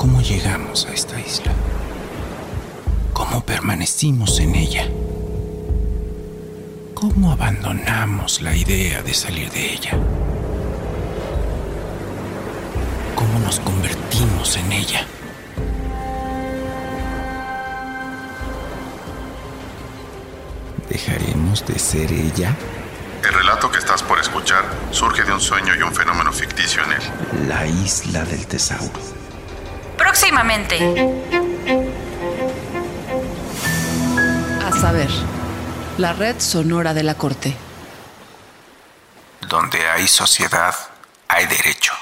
¿Cómo llegamos a esta isla? ¿Cómo permanecimos en ella? ¿Cómo abandonamos la idea de salir de ella? ¿Cómo nos convertimos en ella? ¿Dejaremos de ser ella? El relato que estás por escuchar surge de un sueño y un fenómeno ficticio en él. La isla del tesauro. Próximamente. A saber, la red sonora de la corte. Donde hay sociedad, hay derecho.